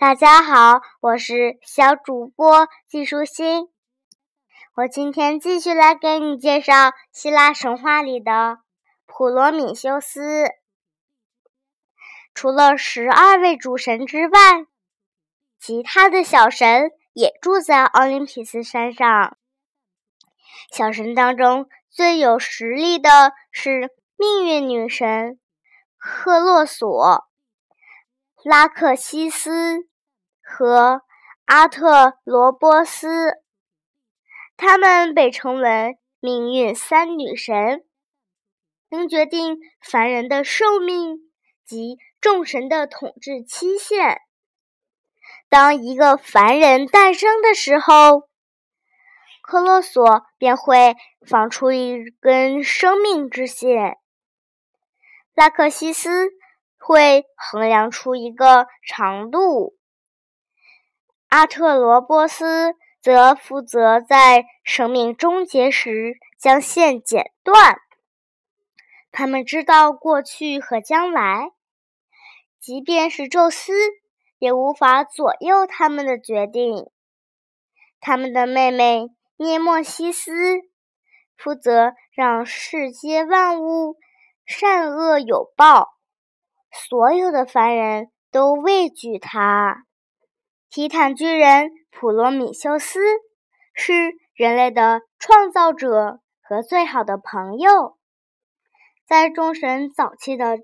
大家好，我是小主播季舒心。我今天继续来给你介绍希腊神话里的普罗米修斯。除了十二位主神之外，其他的小神也住在奥林匹斯山上。小神当中最有实力的是命运女神赫洛索。拉克西斯和阿特罗波斯，他们被称为命运三女神，能决定凡人的寿命及众神的统治期限。当一个凡人诞生的时候，克洛索便会放出一根生命之线。拉克西斯。会衡量出一个长度，阿特罗波斯则负责在生命终结时将线剪断。他们知道过去和将来，即便是宙斯也无法左右他们的决定。他们的妹妹涅莫西斯负责让世间万物善恶有报。所有的凡人都畏惧他。提坦巨人普罗米修斯是人类的创造者和最好的朋友。在众神早期的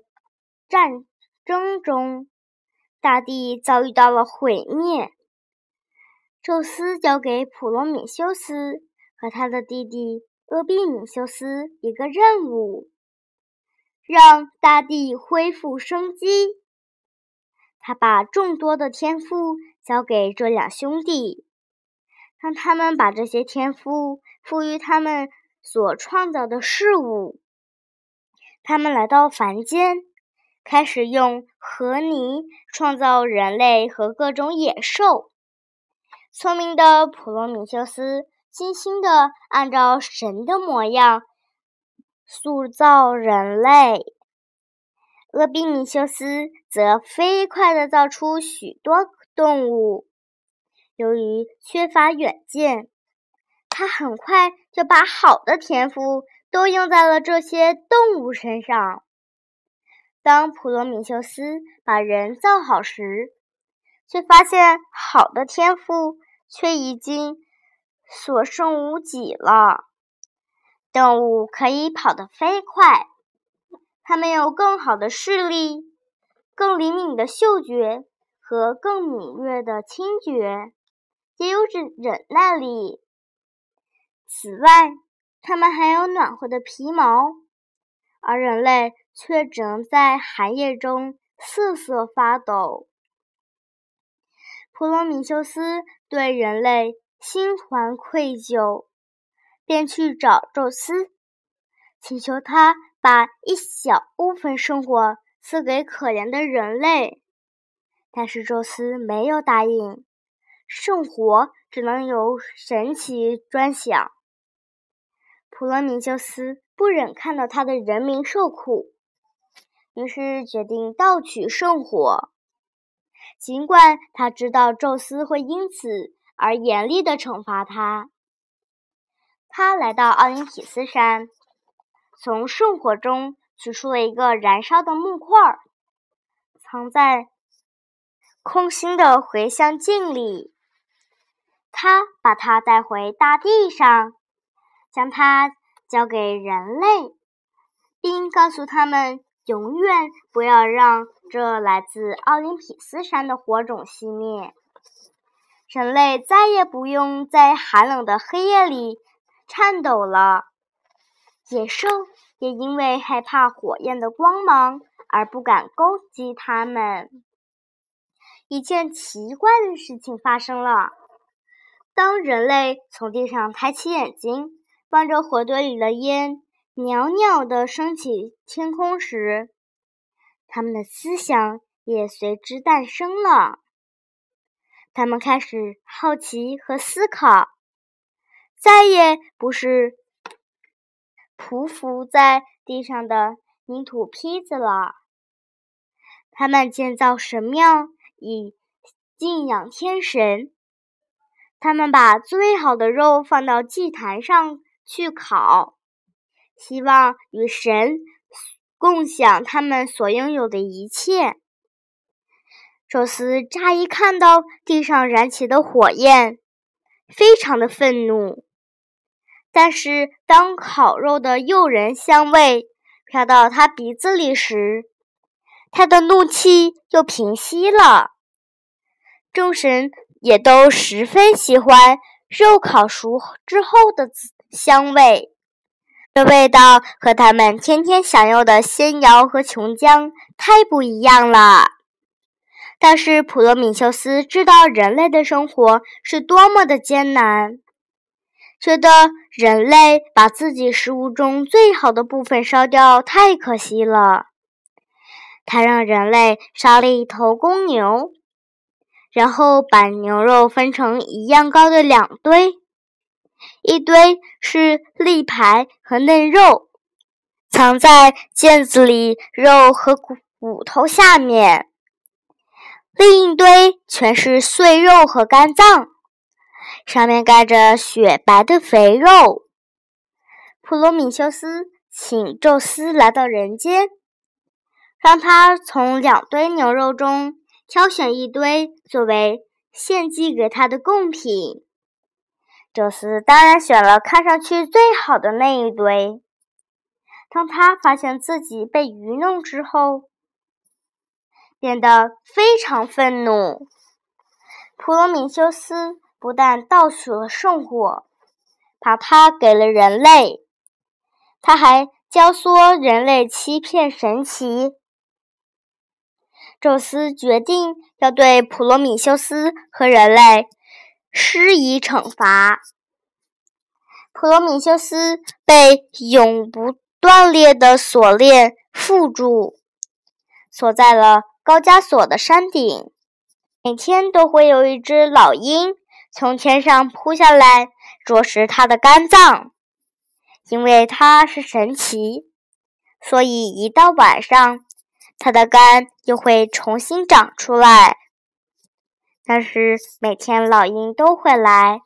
战争中，大地遭遇到了毁灭。宙斯交给普罗米修斯和他的弟弟厄庇米修斯一个任务。让大地恢复生机。他把众多的天赋交给这两兄弟，让他们把这些天赋赋予他们所创造的事物。他们来到凡间，开始用河泥创造人类和各种野兽。聪明的普罗米修斯精心地按照神的模样。塑造人类，阿比米修斯则飞快地造出许多动物。由于缺乏远见，他很快就把好的天赋都用在了这些动物身上。当普罗米修斯把人造好时，却发现好的天赋却已经所剩无几了。动物可以跑得飞快，它们有更好的视力、更灵敏的嗅觉和更敏锐的听觉，也有忍忍耐力。此外，它们还有暖和的皮毛，而人类却只能在寒夜中瑟瑟发抖。普罗米修斯对人类心怀愧疚。便去找宙斯，请求他把一小部分圣火赐给可怜的人类。但是宙斯没有答应，圣火只能由神奇专享。普罗米修斯不忍看到他的人民受苦，于是决定盗取圣火。尽管他知道宙斯会因此而严厉的惩罚他。他来到奥林匹斯山，从圣火中取出了一个燃烧的木块，藏在空心的回香镜里。他把它带回大地上，将它交给人类，并告诉他们永远不要让这来自奥林匹斯山的火种熄灭。人类再也不用在寒冷的黑夜里。颤抖了，野兽也因为害怕火焰的光芒而不敢攻击它们。一件奇怪的事情发生了：当人类从地上抬起眼睛，望着火堆里的烟袅袅地升起天空时，他们的思想也随之诞生了。他们开始好奇和思考。再也不是匍匐在地上的泥土坯子了。他们建造神庙，以敬仰天神。他们把最好的肉放到祭坛上去烤，希望与神共享他们所拥有的一切。宙斯乍一看到地上燃起的火焰，非常的愤怒。但是，当烤肉的诱人香味飘到他鼻子里时，他的怒气又平息了。众神也都十分喜欢肉烤熟之后的香味，这味道和他们天天享用的仙瑶和琼浆太不一样了。但是普罗米修斯知道人类的生活是多么的艰难，觉得人类把自己食物中最好的部分烧掉太可惜了。他让人类杀了一头公牛，然后把牛肉分成一样高的两堆，一堆是肋排和嫩肉，藏在腱子里肉和骨骨头下面。另一堆全是碎肉和肝脏，上面盖着雪白的肥肉。普罗米修斯请宙斯来到人间，让他从两堆牛肉中挑选一堆作为献祭给他的贡品。宙斯当然选了看上去最好的那一堆。当他发现自己被愚弄之后，变得非常愤怒。普罗米修斯不但盗取了圣火，把它给了人类，他还教唆人类欺骗神奇。宙斯决定要对普罗米修斯和人类施以惩罚。普罗米修斯被永不断裂的锁链缚住，锁在了。高加索的山顶，每天都会有一只老鹰从天上扑下来啄食它的肝脏。因为它是神奇，所以一到晚上，它的肝又会重新长出来。但是每天老鹰都会来，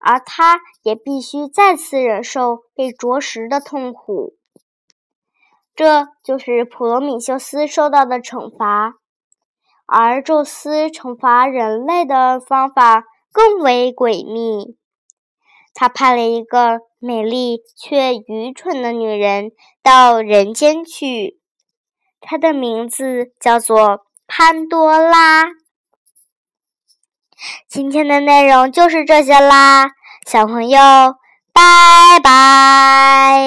而它也必须再次忍受被啄食的痛苦。这就是普罗米修斯受到的惩罚，而宙斯惩罚人类的方法更为诡秘。他派了一个美丽却愚蠢的女人到人间去，她的名字叫做潘多拉。今天的内容就是这些啦，小朋友，拜拜。